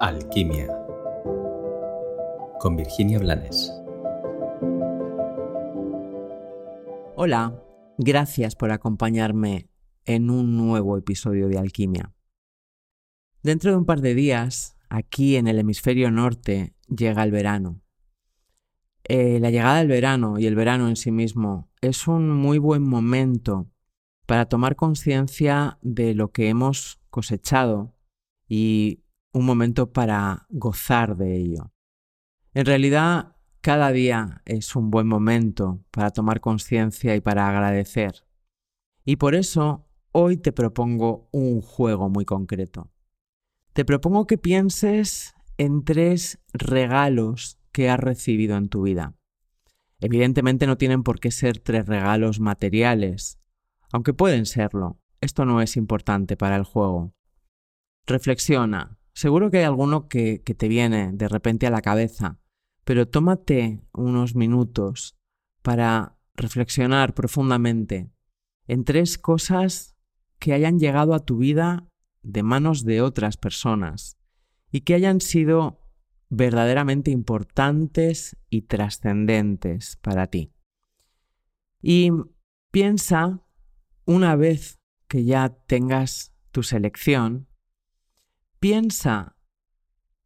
Alquimia con Virginia Blanes. Hola, gracias por acompañarme en un nuevo episodio de Alquimia. Dentro de un par de días, aquí en el hemisferio norte, llega el verano. Eh, la llegada del verano y el verano en sí mismo es un muy buen momento para tomar conciencia de lo que hemos cosechado y un momento para gozar de ello. En realidad, cada día es un buen momento para tomar conciencia y para agradecer. Y por eso hoy te propongo un juego muy concreto. Te propongo que pienses en tres regalos que has recibido en tu vida. Evidentemente no tienen por qué ser tres regalos materiales, aunque pueden serlo. Esto no es importante para el juego. Reflexiona, Seguro que hay alguno que, te viene de repente a la cabeza, pero tómate unos minutos para reflexionar profundamente en tres cosas que hayan llegado a tu vida de manos de otras personas y que hayan sido verdaderamente importantes y trascendentes para ti. Y piensa, una vez que ya tengas tu selección, Piensa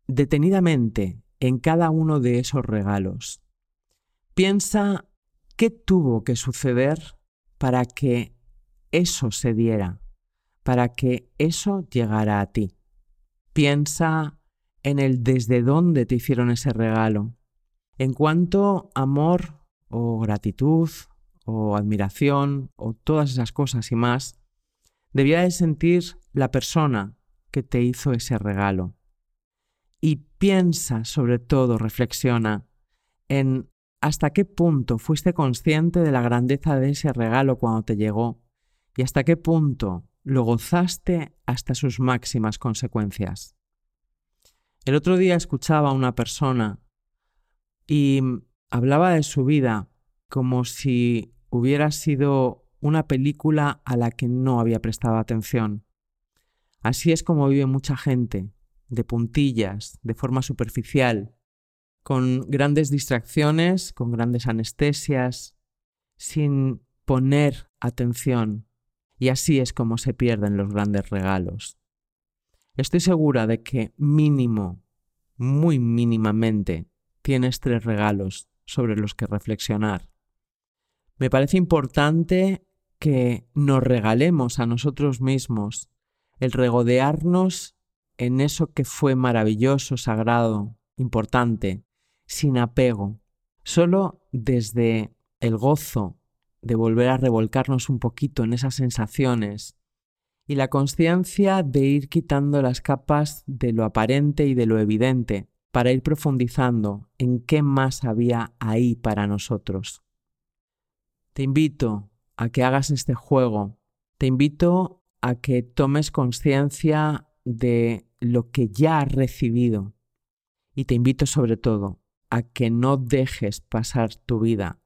detenidamente en cada uno de esos regalos. Piensa qué tuvo que suceder para que eso se diera, para que eso llegara a ti. Piensa en el desde dónde te hicieron ese regalo, en cuánto amor o gratitud o admiración o todas esas cosas y más debía de sentir la persona que te hizo ese regalo. Y piensa, sobre todo, reflexiona en hasta qué punto fuiste consciente de la grandeza de ese regalo cuando te llegó y hasta qué punto lo gozaste hasta sus máximas consecuencias. El otro día escuchaba a una persona y hablaba de su vida como si hubiera sido una película a la que no había prestado atención. Así es como vive mucha gente, de puntillas, de forma superficial, con grandes distracciones, con grandes anestesias, sin poner atención. Y así es como se pierden los grandes regalos. Estoy segura de que mínimo, muy mínimamente, tienes tres regalos sobre los que reflexionar. Me parece importante que nos regalemos a nosotros mismos el regodearnos en eso que fue maravilloso, sagrado, importante, sin apego, solo desde el gozo de volver a revolcarnos un poquito en esas sensaciones y la conciencia de ir quitando las capas de lo aparente y de lo evidente para ir profundizando en qué más había ahí para nosotros. Te invito a que hagas este juego, te invito a que tomes conciencia de lo que ya has recibido y te invito sobre todo a que no dejes pasar tu vida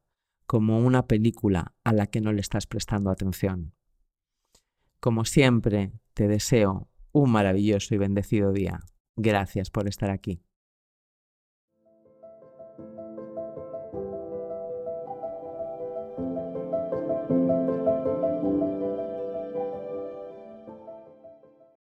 como una película a la que no le estás prestando atención. Como siempre, te deseo un maravilloso y bendecido día. Gracias por estar aquí.